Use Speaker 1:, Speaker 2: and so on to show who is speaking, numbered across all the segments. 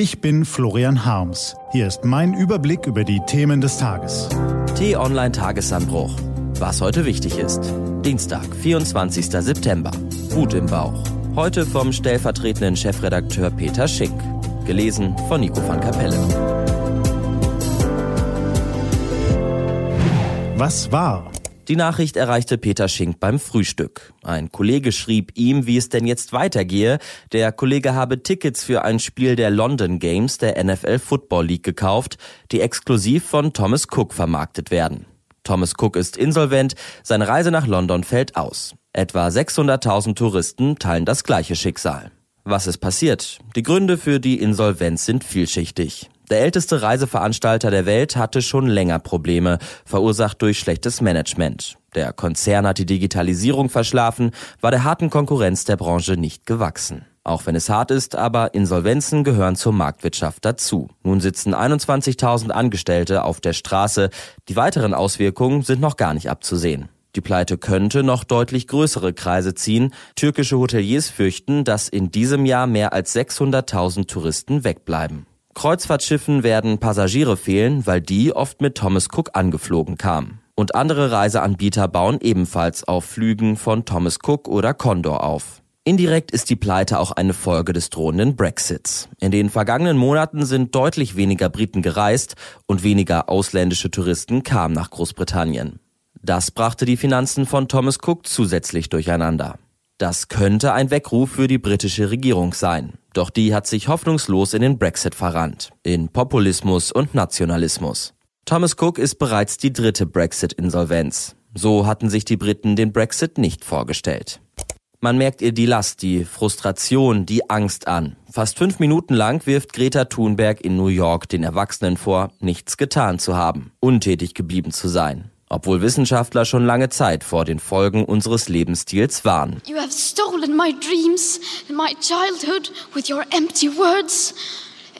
Speaker 1: Ich bin Florian Harms. Hier ist mein Überblick über die Themen des Tages.
Speaker 2: T-Online Tagesanbruch. Was heute wichtig ist. Dienstag, 24. September. Wut im Bauch. Heute vom stellvertretenden Chefredakteur Peter Schink. Gelesen von Nico van Kapelle.
Speaker 1: Was war?
Speaker 2: Die Nachricht erreichte Peter Schink beim Frühstück. Ein Kollege schrieb ihm, wie es denn jetzt weitergehe. Der Kollege habe Tickets für ein Spiel der London Games der NFL Football League gekauft, die exklusiv von Thomas Cook vermarktet werden. Thomas Cook ist insolvent, seine Reise nach London fällt aus. Etwa 600.000 Touristen teilen das gleiche Schicksal. Was ist passiert? Die Gründe für die Insolvenz sind vielschichtig. Der älteste Reiseveranstalter der Welt hatte schon länger Probleme, verursacht durch schlechtes Management. Der Konzern hat die Digitalisierung verschlafen, war der harten Konkurrenz der Branche nicht gewachsen. Auch wenn es hart ist, aber Insolvenzen gehören zur Marktwirtschaft dazu. Nun sitzen 21.000 Angestellte auf der Straße. Die weiteren Auswirkungen sind noch gar nicht abzusehen. Die Pleite könnte noch deutlich größere Kreise ziehen. Türkische Hoteliers fürchten, dass in diesem Jahr mehr als 600.000 Touristen wegbleiben. Kreuzfahrtschiffen werden Passagiere fehlen, weil die oft mit Thomas Cook angeflogen kamen. Und andere Reiseanbieter bauen ebenfalls auf Flügen von Thomas Cook oder Condor auf. Indirekt ist die Pleite auch eine Folge des drohenden Brexits. In den vergangenen Monaten sind deutlich weniger Briten gereist und weniger ausländische Touristen kamen nach Großbritannien. Das brachte die Finanzen von Thomas Cook zusätzlich durcheinander. Das könnte ein Weckruf für die britische Regierung sein. Doch die hat sich hoffnungslos in den Brexit verrannt, in Populismus und Nationalismus. Thomas Cook ist bereits die dritte Brexit-Insolvenz. So hatten sich die Briten den Brexit nicht vorgestellt. Man merkt ihr die Last, die Frustration, die Angst an. Fast fünf Minuten lang wirft Greta Thunberg in New York den Erwachsenen vor, nichts getan zu haben, untätig geblieben zu sein obwohl Wissenschaftler schon lange Zeit vor den Folgen unseres Lebensstils warnen. You have stolen my dreams and my childhood with your empty words.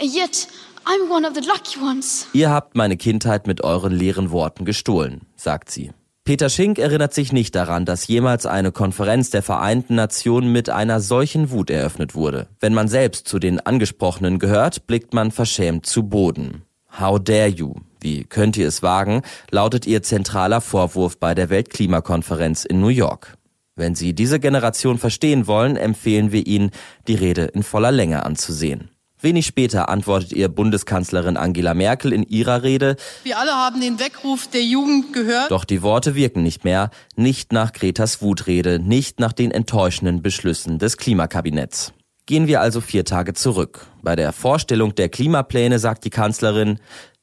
Speaker 2: Yet I'm one of the lucky ones. Ihr habt meine Kindheit mit euren leeren Worten gestohlen, sagt sie. Peter Schink erinnert sich nicht daran, dass jemals eine Konferenz der Vereinten Nationen mit einer solchen Wut eröffnet wurde. Wenn man selbst zu den Angesprochenen gehört, blickt man verschämt zu Boden. How dare you? Wie könnt ihr es wagen? lautet ihr zentraler Vorwurf bei der Weltklimakonferenz in New York. Wenn Sie diese Generation verstehen wollen, empfehlen wir Ihnen, die Rede in voller Länge anzusehen. Wenig später antwortet ihr Bundeskanzlerin Angela Merkel in ihrer Rede,
Speaker 3: Wir alle haben den Weckruf der Jugend gehört.
Speaker 2: Doch die Worte wirken nicht mehr, nicht nach Gretas Wutrede, nicht nach den enttäuschenden Beschlüssen des Klimakabinetts. Gehen wir also vier Tage zurück. Bei der Vorstellung der Klimapläne sagt die Kanzlerin,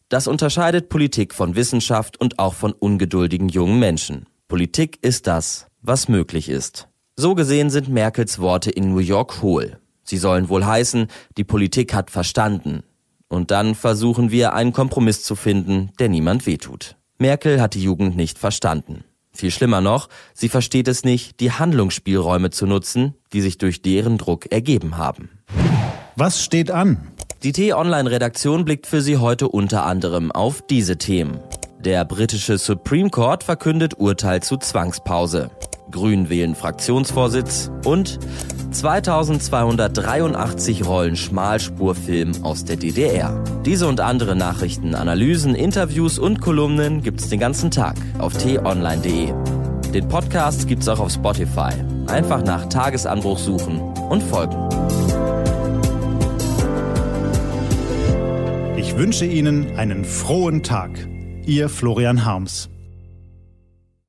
Speaker 2: das unterscheidet Politik von Wissenschaft und auch von ungeduldigen jungen Menschen. Politik ist das, was möglich ist. So gesehen sind Merkels Worte in New York hohl. Sie sollen wohl heißen, die Politik hat verstanden. Und dann versuchen wir einen Kompromiss zu finden, der niemand wehtut. Merkel hat die Jugend nicht verstanden. Viel schlimmer noch, sie versteht es nicht, die Handlungsspielräume zu nutzen, die sich durch deren Druck ergeben haben.
Speaker 1: Was steht an?
Speaker 2: Die T-Online-Redaktion blickt für Sie heute unter anderem auf diese Themen. Der britische Supreme Court verkündet Urteil zu Zwangspause. Grün wählen Fraktionsvorsitz und 2283 Rollen Schmalspurfilm aus der DDR. Diese und andere Nachrichten, Analysen, Interviews und Kolumnen gibt's den ganzen Tag auf t-online.de. Den Podcast gibt's auch auf Spotify. Einfach nach Tagesanbruch suchen und folgen.
Speaker 1: Ich wünsche Ihnen einen frohen Tag. Ihr Florian Harms.